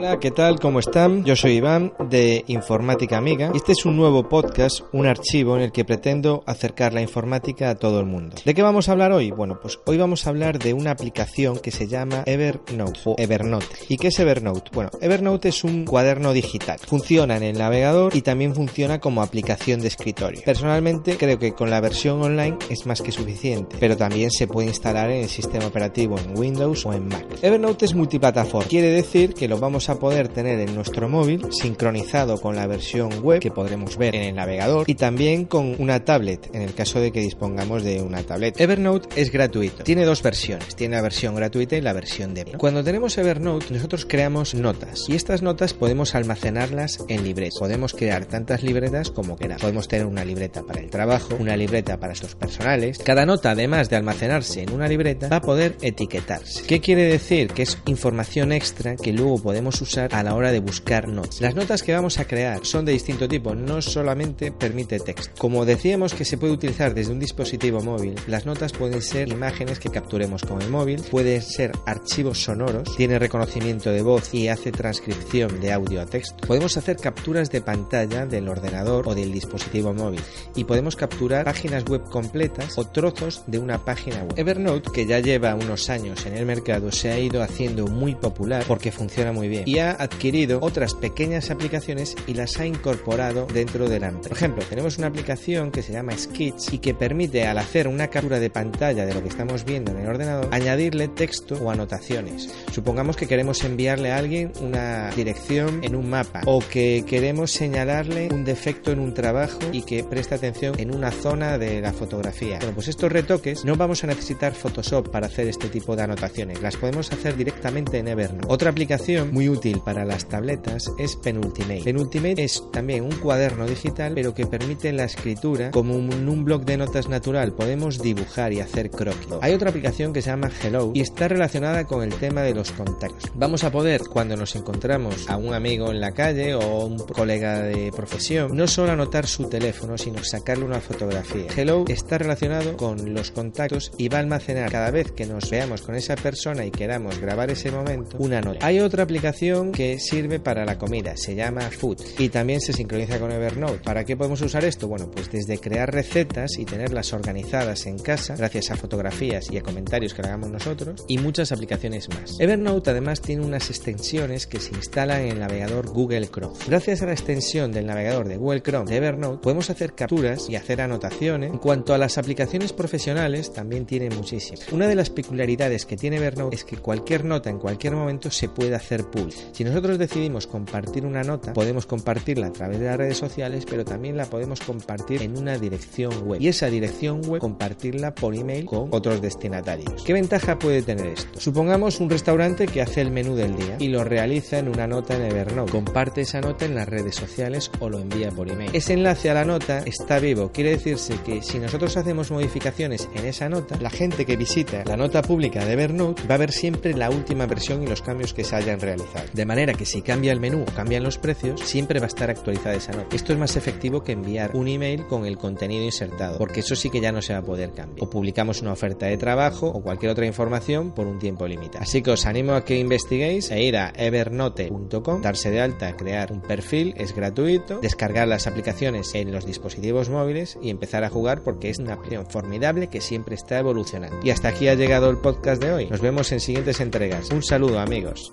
Hola, ¿qué tal? ¿Cómo están? Yo soy Iván de Informática Amiga este es un nuevo podcast, un archivo en el que pretendo acercar la informática a todo el mundo. ¿De qué vamos a hablar hoy? Bueno, pues hoy vamos a hablar de una aplicación que se llama Evernote o Evernote. ¿Y qué es Evernote? Bueno, Evernote es un cuaderno digital. Funciona en el navegador y también funciona como aplicación de escritorio. Personalmente creo que con la versión online es más que suficiente, pero también se puede instalar en el sistema operativo en Windows o en Mac. Evernote es multiplataforma, quiere decir que lo vamos a poder tener en nuestro móvil sincronizado con la versión web que podremos ver en el navegador y también con una tablet en el caso de que dispongamos de una tablet. Evernote es gratuito. Tiene dos versiones. Tiene la versión gratuita y la versión de Cuando tenemos Evernote nosotros creamos notas y estas notas podemos almacenarlas en libretas. Podemos crear tantas libretas como queramos. Podemos tener una libreta para el trabajo, una libreta para estos personales. Cada nota además de almacenarse en una libreta va a poder etiquetarse. ¿Qué quiere decir? Que es información extra que luego podemos usar a la hora de buscar notas. Las notas que vamos a crear son de distinto tipo, no solamente permite texto. Como decíamos que se puede utilizar desde un dispositivo móvil, las notas pueden ser imágenes que capturemos con el móvil, pueden ser archivos sonoros, tiene reconocimiento de voz y hace transcripción de audio a texto. Podemos hacer capturas de pantalla del ordenador o del dispositivo móvil y podemos capturar páginas web completas o trozos de una página web. Evernote, que ya lleva unos años en el mercado, se ha ido haciendo muy popular porque funciona muy bien y ha adquirido otras pequeñas aplicaciones y las ha incorporado dentro de la Por ejemplo, tenemos una aplicación que se llama Sketch y que permite al hacer una captura de pantalla de lo que estamos viendo en el ordenador añadirle texto o anotaciones. Supongamos que queremos enviarle a alguien una dirección en un mapa o que queremos señalarle un defecto en un trabajo y que preste atención en una zona de la fotografía. Bueno, pues estos retoques no vamos a necesitar Photoshop para hacer este tipo de anotaciones, las podemos hacer directamente en Evernote. Otra aplicación muy útil para las tabletas es Penultimate. Penultimate es también un cuaderno digital pero que permite la escritura como en un blog de notas natural. Podemos dibujar y hacer croquis. Hay otra aplicación que se llama Hello y está relacionada con el tema de los contactos. Vamos a poder cuando nos encontramos a un amigo en la calle o un colega de profesión no solo anotar su teléfono sino sacarle una fotografía. Hello está relacionado con los contactos y va a almacenar cada vez que nos veamos con esa persona y queramos grabar ese momento una nota. Hay otra aplicación que sirve para la comida, se llama Food y también se sincroniza con Evernote. ¿Para qué podemos usar esto? Bueno, pues desde crear recetas y tenerlas organizadas en casa gracias a fotografías y a comentarios que hagamos nosotros y muchas aplicaciones más. Evernote además tiene unas extensiones que se instalan en el navegador Google Chrome. Gracias a la extensión del navegador de Google Chrome de Evernote podemos hacer capturas y hacer anotaciones. En cuanto a las aplicaciones profesionales también tiene muchísimas. Una de las peculiaridades que tiene Evernote es que cualquier nota en cualquier momento se puede hacer pública. Si nosotros decidimos compartir una nota, podemos compartirla a través de las redes sociales, pero también la podemos compartir en una dirección web. Y esa dirección web compartirla por email con otros destinatarios. ¿Qué ventaja puede tener esto? Supongamos un restaurante que hace el menú del día y lo realiza en una nota en Evernote. Comparte esa nota en las redes sociales o lo envía por email. Ese enlace a la nota está vivo. Quiere decirse que si nosotros hacemos modificaciones en esa nota, la gente que visita la nota pública de Evernote va a ver siempre la última versión y los cambios que se hayan realizado. De manera que si cambia el menú o cambian los precios, siempre va a estar actualizada esa nota. Esto es más efectivo que enviar un email con el contenido insertado, porque eso sí que ya no se va a poder cambiar. O publicamos una oferta de trabajo o cualquier otra información por un tiempo limitado. Así que os animo a que investiguéis e ir a evernote.com, darse de alta, crear un perfil, es gratuito, descargar las aplicaciones en los dispositivos móviles y empezar a jugar porque es una aplicación formidable que siempre está evolucionando. Y hasta aquí ha llegado el podcast de hoy. Nos vemos en siguientes entregas. Un saludo amigos.